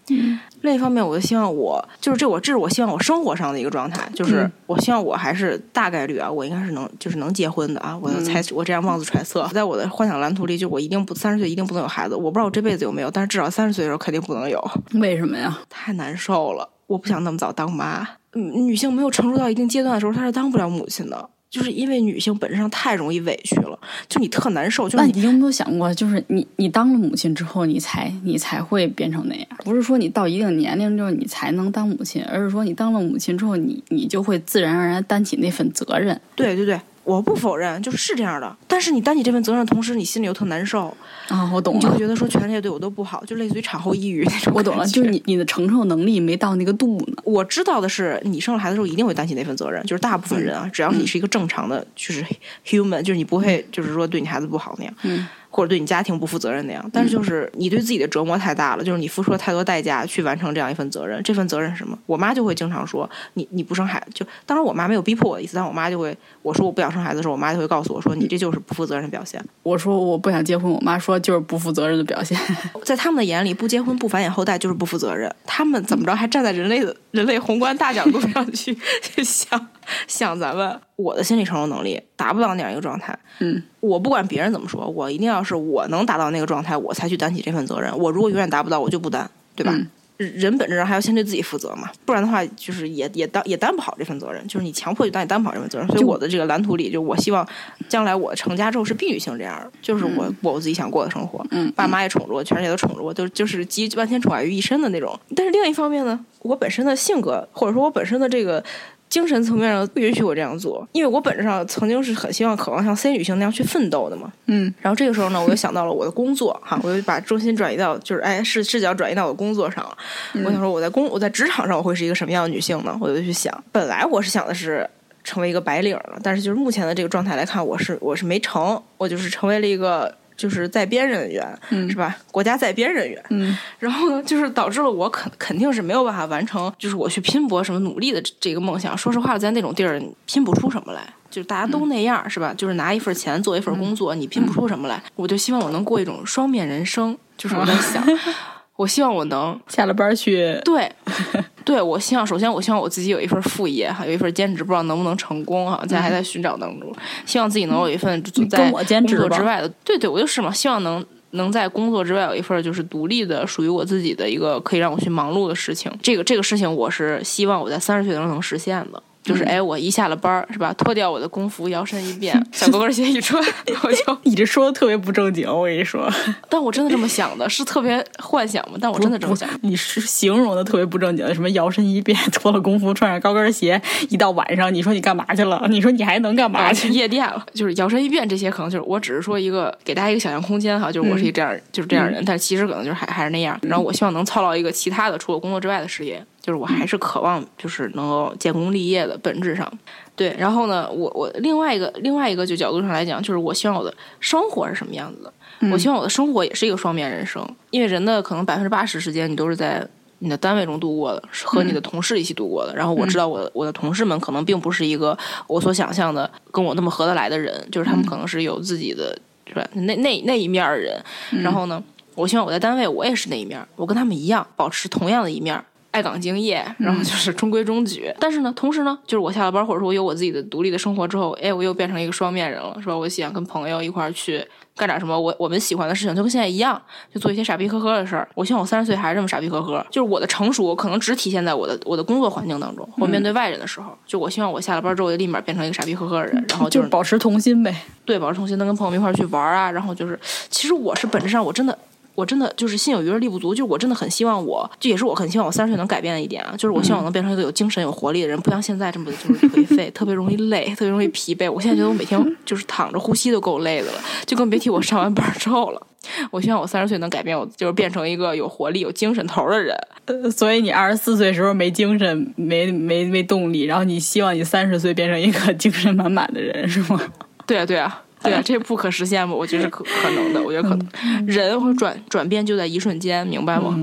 B: 另一方面，我就希望我就是这我这是我希望我生活上的一个状态，就是我希望我还是大概率啊，我应该是能就是能结婚的啊。我要猜我这样妄自揣测，在我的幻想蓝图里，就我一定不三十岁一定不能有孩子。我不知道我这辈子有没有，但是至少三十岁的时候肯定不能有，
A: 为什么呀？
B: 太难受了。我不想那么早当妈。嗯，女性没有成熟到一定阶段的时候，她是当不了母亲的，就是因为女性本身上太容易委屈了，就你特难受。就是你
A: 那你有没有想过，就是你你当了母亲之后，你才你才会变成那样？不是说你到一定年龄之后你才能当母亲，而是说你当了母亲之后，你你就会自然而然担起那份责任。
B: 对对对，我不否认，就是是这样的。但是你担起这份责任的同时，你心里又特难受，
A: 啊，我懂了
B: 你就会，觉得说全世界对我都不好，就类似于产后抑郁那种。
A: 我懂了，就是。你你的承受能力没到那个度呢。
B: 我知道的是，你生了孩子之后一定会担起那份责任，就是大部分人啊，只要你是一个正常的，就是 human，就是你不会就是说对你孩子不好那样。
A: 嗯
B: 或者对你家庭不负责任那样。但是就是你对自己的折磨太大了，就是你付出了太多代价去完成这样一份责任。这份责任是什么？我妈就会经常说你你不生孩子，就当然我妈没有逼迫我的意思，但我妈就会我说我不想生孩子的时候，我妈就会告诉我说你这就是不负责任的表现。
A: 我说我不想结婚，我妈说就是不负责任的表现。
B: 在他们的眼里，不结婚不繁衍后代就是不负责任。他们怎么着还站在人类的人类宏观大角度上去 去想想咱们，我的心理承受能力达不到那样一个状态。
A: 嗯，
B: 我不管别人怎么说，我一定要是我能达到那个状态，我才去担起这份责任。我如果永远达不到，我就不担，对吧？
A: 嗯
B: 人本质上还要先对自己负责嘛，不然的话，就是也也担也担不好这份责任。就是你强迫就担，你担不好这份责任。所以我的这个蓝图里，就我希望将来我成家之后是必女性这样的，就是我过我自己想过的生活。
A: 嗯，
B: 爸妈也宠着我，全世界都宠着我，都就是集万千宠爱于一身的那种。但是另一方面呢，我本身的性格，或者说我本身的这个精神层面上不允许我这样做，因为我本质上曾经是很希望、渴望像 C 女性那样去奋斗的嘛。
A: 嗯
B: 然后这个时候呢，我就想到了我的工作哈，我就把重心转移到就是哎视视角转移到我工作上了。我想说我在工我在职场上我会是一个什么样的女性呢？我就去想，本来我是想的是。成为一个白领了，但是就是目前的这个状态来看，我是我是没成，我就是成为了一个就是在编人员，
A: 嗯
B: 是吧？国家在编人员，
A: 嗯
B: 然后呢，就是导致了我肯肯定是没有办法完成，就是我去拼搏什么努力的这这个梦想。说实话，在那种地儿拼不出什么来，就是大家都那样，是吧？就是拿一份钱做一份工作，你拼不出什么来。我就希望我能过一种双面人生，就是我在想。我希望我能
A: 下了班去，
B: 对，对我希望首先我希望我自己有一份副业哈，有一份兼职，不知道能不能成功哈，现在还在寻找当中。希望自己能有一份在
A: 我兼职吧
B: 工作之外的，对对，我就是嘛，希望能能在工作之外有一份就是独立的、属于我自己的一个可以让我去忙碌的事情。这个这个事情，我是希望我在三十岁的时候能实现的。就是哎，我一下了班儿是吧，脱掉我的工服，摇身一变，小高跟鞋一穿，我就。
A: 你这说的特别不正经，我跟你说，
B: 但我真的这么想的，是特别幻想吗？但我真的这么想。
A: 你是形容的特别不正经，什么摇身一变，脱了工服，穿上高跟鞋，一到晚上，你说你干嘛去了？你说你还能干嘛去？
B: 去 夜店了，就是摇身一变，这些可能就是我只是说一个给大家一个想象空间哈，就是我是一这样，就是这样人，但其实可能就是还还是那样。然后我希望能操劳一个其他的除了工作之外的事业，就是我还是渴望就是能够建功立业的本质上。对，然后呢，我我另外一个另外一个就角度上来讲，就是我希望我的生活是什么样子的。我希望我的生活也是一个双面人生，因为人的可能百分之八十时间你都是在你的单位中度过的，是和你的同事一起度过的。然后我知道我的我的同事们可能并不是一个我所想象的跟我那么合得来的人，就是他们可能是有自己的是吧？那那那一面儿的人。然后呢，我希望我在单位我也是那一面儿，我跟他们一样，保持同样的一面儿。爱岗敬业，然后就是中规中矩。但是呢，同时呢，就是我下了班，或者说我有我自己的独立的生活之后，哎，我又变成一个双面人了，是吧？我喜欢跟朋友一块儿去干点什么我我们喜欢的事情，就跟现在一样，就做一些傻逼呵呵的事儿。我希望我三十岁还是这么傻逼呵呵，就是我的成熟可能只体现在我的我的工作环境当中，我面对外人的时候。就我希望我下了班之后就立马变成一个傻逼呵呵的人，然后
A: 就是保持童心呗。
B: 对，保持童心，能跟朋友们一块儿去玩啊。然后就是，其实我是本质上我真的。我真的就是心有余而力不足，就是我真的很希望我，这也是我很希望我三十岁能改变的一点啊，就是我希望我能变成一个有精神、有活力的人，不像现在这么就是颓废，特别容易累，特别容易疲惫。我现在觉得我每天就是躺着呼吸都够累的了，就更别提我上完班之后了。我希望我三十岁能改变我，就是变成一个有活力、有精神头的人。
A: 呃，所以你二十四岁时候没精神、没没没动力，然后你希望你三十岁变成一个精神满满的人，是吗？
B: 对啊，对啊。对啊，这不可实现吗？我觉得是可可能的。我觉得可能人会转转变就在一瞬间，明白吗？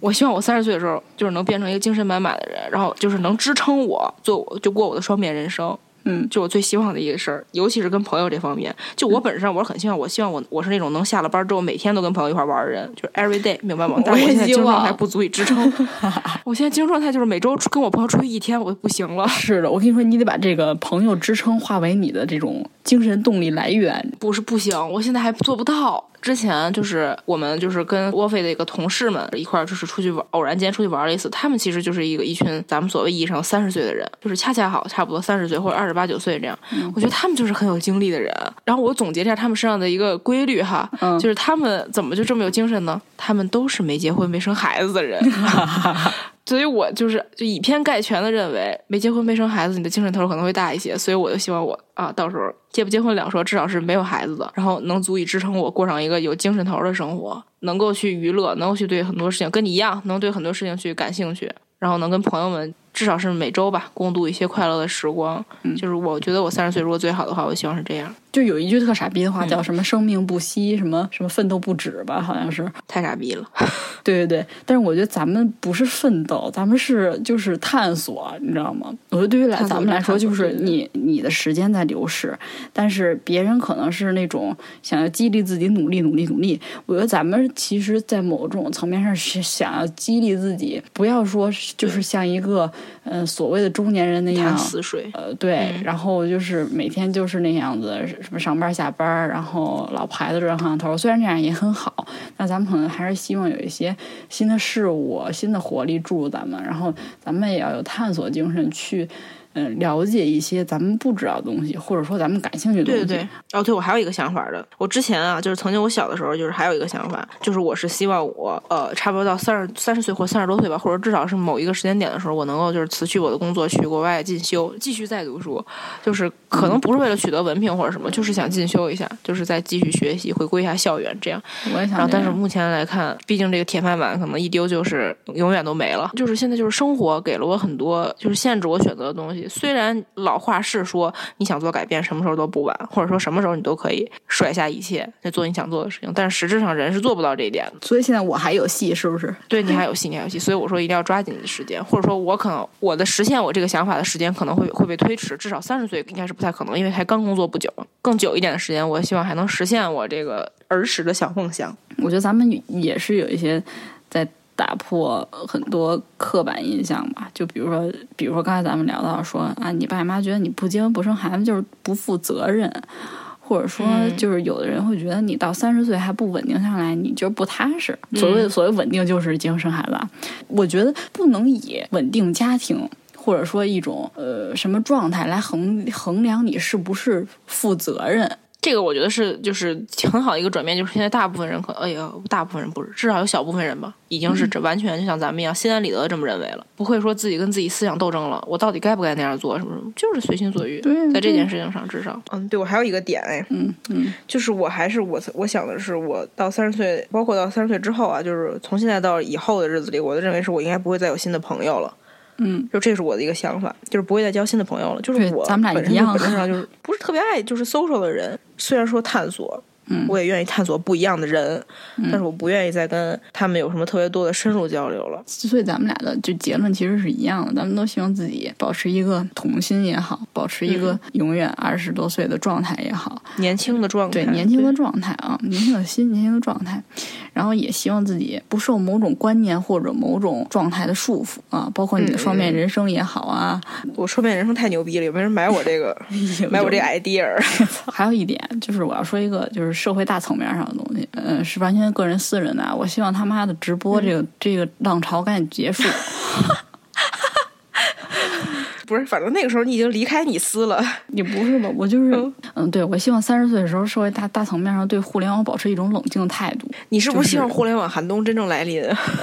B: 我希望我三十岁的时候，就是能变成一个精神满满的人，然后就是能支撑我做，就过我的双面人生。
A: 嗯，
B: 就我最希望的一个事儿，尤其是跟朋友这方面。就我本身上，我是很希望，我希望我我是那种能下了班之后每天都跟朋友一块玩的人，就是 every day，明白吗？但是我现在精神状态不足以支撑。我现在精神状态就是每周跟我朋友出去一天，我就不行了。
A: 是的，我跟你说，你得把这个朋友支撑化为你的这种精神动力来源。
B: 不是不行，我现在还做不到。之前就是我们就是跟沃菲的一个同事们一块儿就是出去玩，偶然间出去玩了一次。他们其实就是一个一群咱们所谓意义上三十岁的人，就是恰恰好差不多三十岁或者二十八九岁这样。我觉得他们就是很有精力的人。然后我总结一下他们身上的一个规律哈，就是他们怎么就这么有精神呢？他们都是没结婚没生孩子的人。所以我就是就以偏概全的认为，没结婚没生孩子，你的精神头可能会大一些。所以我就希望我啊，到时候结不结婚两说，至少是没有孩子的，然后能足以支撑我过上一个有精神头的生活，能够去娱乐，能够去对很多事情跟你一样，能对很多事情去感兴趣，然后能跟朋友们至少是每周吧共度一些快乐的时光。就是我觉得我三十岁如果最好的话，我希望是这样。
A: 就有一句特傻逼的话，叫什么“生命不息，什么什么奋斗不止”吧，好像是
B: 太傻逼了。
A: 对对对，但是我觉得咱们不是奋斗，咱们是就是探索，你知道吗？我觉得对于来咱们来说，就是你你的时间在流逝，但是别人可能是那种想要激励自己努力努力努力。我觉得咱们其实，在某种层面上是想要激励自己，不要说就是像一个嗯、呃、所谓的中年人那样
B: 死水。
A: 呃，对，然后就是每天就是那样子。什么上班下班，然后老排着热炕头，虽然这样也很好，但咱们可能还是希望有一些新的事物、新的活力注入咱们，然后咱们也要有探索精神去。嗯，了解一些咱们不知道的东西，或者说咱们感兴趣的东西。
B: 对对对，哦，对我还有一个想法的。我之前啊，就是曾经我小的时候，就是还有一个想法，就是我是希望我呃，差不多到三十三十岁或三十多岁吧，或者至少是某一个时间点的时候，我能够就是辞去我的工作，去国外进修，继续再读书。就是可能不是为了取得文凭或者什么，就是想进修一下，就是再继续学习，回归一下校园这样。
A: 我也想。
B: 然后，但是目前来看，毕竟这个铁饭碗可能一丢就是永远都没了。就是现在就是生活给了我很多，就是限制我选择的东西。虽然老话是说，你想做改变，什么时候都不晚，或者说什么时候你都可以甩下一切，去做你想做的事情。但是实质上，人是做不到这一点的。
A: 所以现在我还有戏，是不是？
B: 对你还有戏，你还有戏。所以我说一定要抓紧你的时间，或者说我可能我的实现我这个想法的时间可能会会被推迟，至少三十岁应该是不太可能，因为才刚工作不久。更久一点的时间，我希望还能实现我这个儿时的小梦想。
A: 我觉得咱们也是有一些。在打破很多刻板印象吧。就比如说，比如说刚才咱们聊到说啊，你爸妈觉得你不结婚不生孩子就是不负责任。或者说，就是有的人会觉得你到三十岁还不稳定下来，你就不踏实。所谓所谓稳定，就是结婚生孩子。我觉得不能以稳定家庭或者说一种呃什么状态来衡衡量你是不是负责任。
C: 这个我觉得是就是很好的一个转变，就是现在大部分人可哎呀，大部分人不是，至少有小部分人吧，已经是这完全就像咱们一样心安理得这么认为了，不会说自己跟自己思想斗争了，我到底该不该那样做什么什么，就是随心所欲。
A: 对，
C: 在这件事情上，至少，
B: 嗯，对我还有一个点哎，
A: 嗯嗯，
B: 就是我还是我我想的是，我到三十岁，包括到三十岁之后啊，就是从现在到以后的日子里，我都认为是我应该不会再有新的朋友了。
A: 嗯，
B: 就这是我的一个想法，就是不会再交新的朋友了。就是我
A: 咱们俩
B: 一样，本质上就是不是特别爱就是 social 的人。虽然说探索。
A: 嗯，
B: 我也愿意探索不一样的人，但是我不愿意再跟他们有什么特别多的深入交流了。
A: 所以咱们俩的就结论其实是一样的，咱们都希望自己保持一个童心也好，保持一个永远二十多岁的状态也好，
B: 年轻的状
A: 态，对年轻的状态啊，年轻的心，年轻的状态。然后也希望自己不受某种观念或者某种状态的束缚啊，包括你的双面人生也好啊。
B: 我双面人生太牛逼了，有没有人买我这个？买我这个 idea？
A: 还有一点就是我要说一个就是。社会大层面上的东西，嗯，是完全个人私人的。我希望他妈的直播这个这个浪潮赶紧结束。
B: 不是，反正那个时候你已经离开你司了。
A: 你不是吧？我就是，嗯，对，我希望三十岁的时候，社会大大层面上对互联网保持一种冷静的态度。
B: 你是不是希望互联网寒冬真正来临？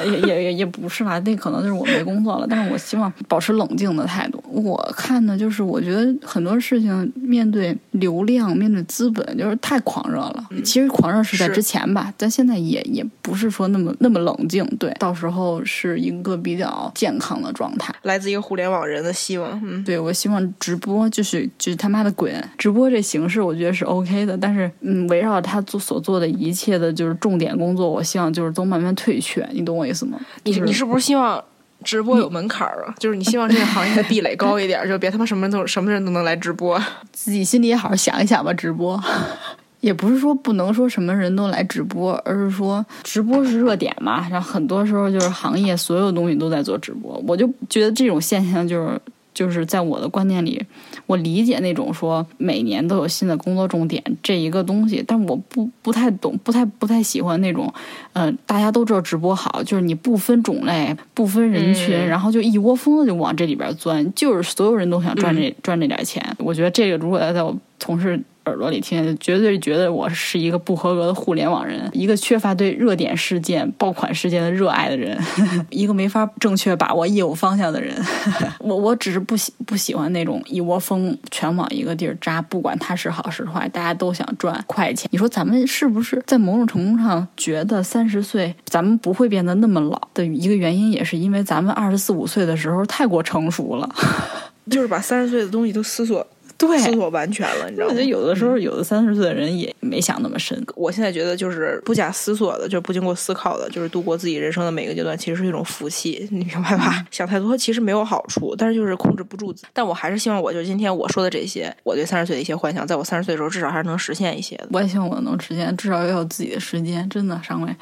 A: 也也也也不是吧？那可能就是我没工作了。但是我希望保持冷静的态度。我看的就是，我觉得很多事情面对流量、面对资本，就是太狂热了。其实狂热是在之前吧，但现在也也不是说那么那么冷静。对，到时候是一个比较健康的状态。
B: 来自一个互联网人的希望。嗯，
A: 对，我希望直播就是就是他妈的滚！直播这形式我觉得是 OK 的，但是嗯，围绕他做所做的一切的就是重点工作，我希望就是都慢慢退却，你懂我意思吗？
B: 你你是不是希望直播有门槛儿啊？就是你希望这个行业的壁垒高一点，就别他妈什么人都什么人都能来直播。
A: 自己心里也好好想一想吧，直播 也不是说不能说什么人都来直播，而是说直播是热点嘛，然后很多时候就是行业所有东西都在做直播，我就觉得这种现象就是。就是在我的观念里，我理解那种说每年都有新的工作重点这一个东西，但我不不太懂，不太不太喜欢那种，嗯，大家都知道直播好，就是你不分种类、不分人群，然后就一窝蜂的就往这里边钻，就是所有人都想赚这赚这点钱。我觉得这个如果要在我从事。耳朵里听，绝对觉得我是一个不合格的互联网人，一个缺乏对热点事件、爆款事件的热爱的人，一个没法正确把握业务方向的人。我我只是不喜不喜欢那种一窝蜂全往一个地儿扎，不管它是好是坏，大家都想赚快钱。你说咱们是不是在某种程度上觉得三十岁咱们不会变得那么老的一个原因，也是因为咱们二十四五岁的时候太过成熟了，
B: 就是把三十岁的东西都思索。
A: 对，
B: 思索完全了，你知道吗？
A: 我觉得有的时候，有的三十岁的人也没想那么深。
B: 我现在觉得，就是不假思索的，就是不经过思考的，就是度过自己人生的每个阶段，其实是一种福气，你明白吧？想太多其实没有好处，但是就是控制不住。但我还是希望，我就今天我说的这些，我对三十岁的一些幻想，在我三十岁的时候，至少还是能实现一些的。
A: 我也希望我能实现，至少要有自己的时间。真的，上位，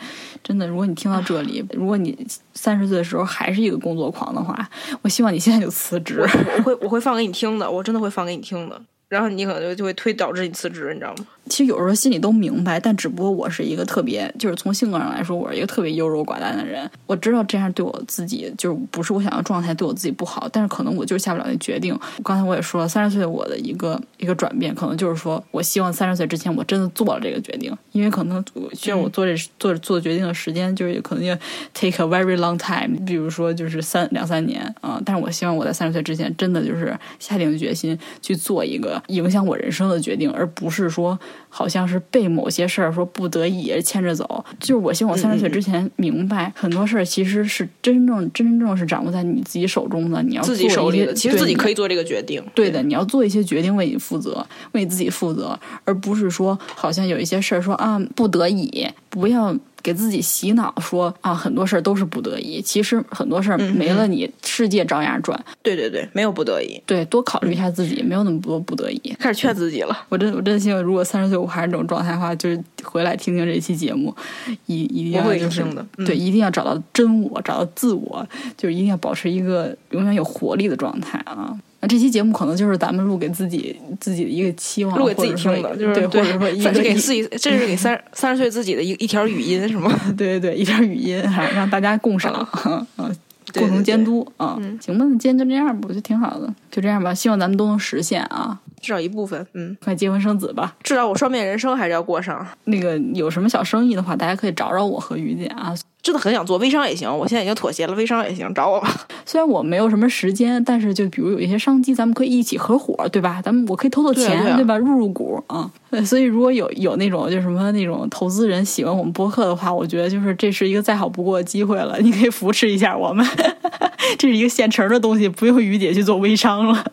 A: 真的，如果你听到这里，如果你三十岁的时候还是一个工作狂的话，我希望你现在就辞职。
B: 我会，我会放给你听的，我真的会放给你听的。trauma 然后你可能就就会推导致你辞职，你知道吗？
A: 其实有时候心里都明白，但只不过我是一个特别，就是从性格上来说，我是一个特别优柔寡断的人。我知道这样对我自己就是不是我想要状态，对我自己不好。但是可能我就是下不了那决定。刚才我也说了，三十岁我的一个一个转变，可能就是说我希望三十岁之前我真的做了这个决定，因为可能需要我做这做做决定的时间就是可能要 take a very long time，比如说就是三两三年啊。但是我希望我在三十岁之前真的就是下定决心去做一个影响我人生的决定，而不是说。好像是被某些事儿说不得已牵着走，就是我希望我三十岁之前明白很多事儿其实是真正真真正是掌握在你自己手中的，你要
B: 自己手里
A: 的，
B: 其实自己可以做这个决定。
A: 对的，你要做一些决定，为你负责，为你自己负责，而不是说好像有一些事儿说啊不得已不要给自己洗脑说啊，很多事儿都是不得已。其实很多事儿没了你，世界照样转。
B: 对对对，没有不得已。
A: 对，多考虑一下自己，没有那么多不得已。
B: 开始劝自己了。
A: 我真我真希望，如果三十岁我还是这种状态的话，就是回来听听这期节目，一一定要就是对，一定要找到真我，找到自我，就是一定要保持一个永远有活力的状态啊。那这期节目可能就是咱们录给自己自己的一个期望，
B: 录给自己听的，就是
A: 对，或者说 一个
B: 给自己，这是给三三十岁自己的一一条语音，是吗？
A: 对对对，一条语音哈，让大家共赏 啊，共同监督啊。行吧，那今天就这样吧，我觉得挺好的，就这样吧。希望咱们都能实现啊，
B: 至少一部分。嗯，
A: 快结婚生子吧，
B: 至少我双面人生还是要过上。
A: 那个有什么小生意的话，大家可以找找我和于姐啊。
B: 真的很想做微商也行，我现在已经妥协了，微商也行，找我吧。
A: 虽然我没有什么时间，但是就比如有一些商机，咱们可以一起合伙，对吧？咱们我可以投投钱，对吧？入入股啊。所以如果有有那种就什么那种投资人喜欢我们播客的话，我觉得就是这是一个再好不过的机会了，你可以扶持一下我们。这是一个现成的东西，不用于姐去做微商了。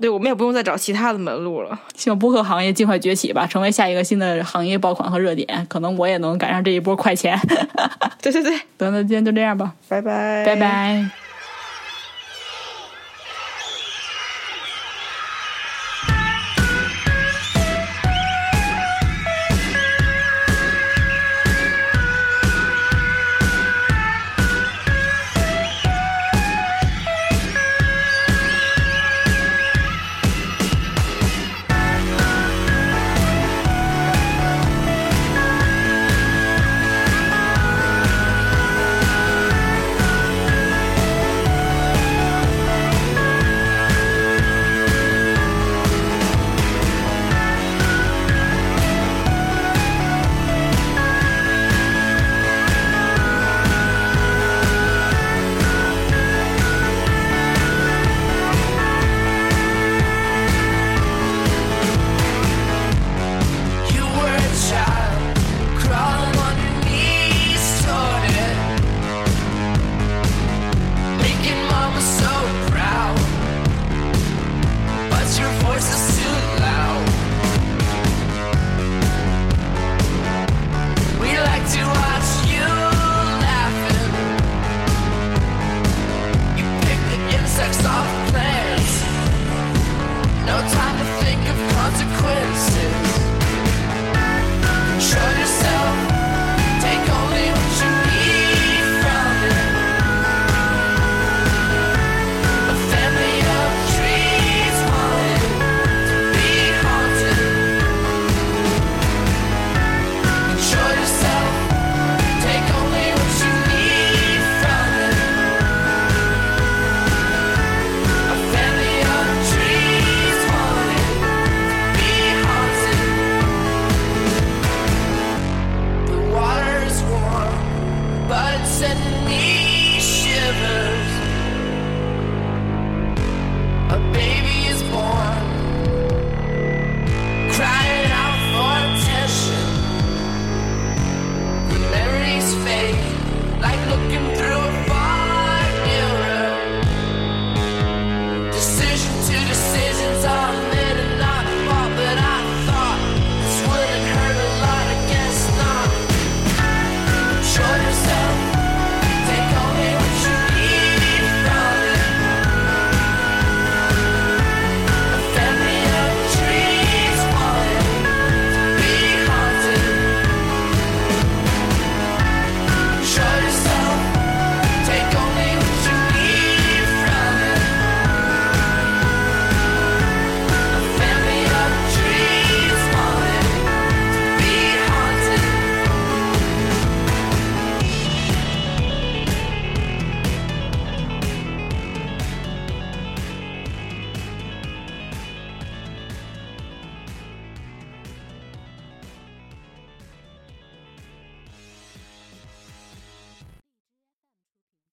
B: 对，我们也不用再找其他的门路了。
A: 希望播客行业尽快崛起吧，成为下一个新的行业爆款和热点。可能我也能赶上这一波快钱。
B: 对 对对，
A: 得，那今天就这样吧，
B: 拜拜，
A: 拜拜。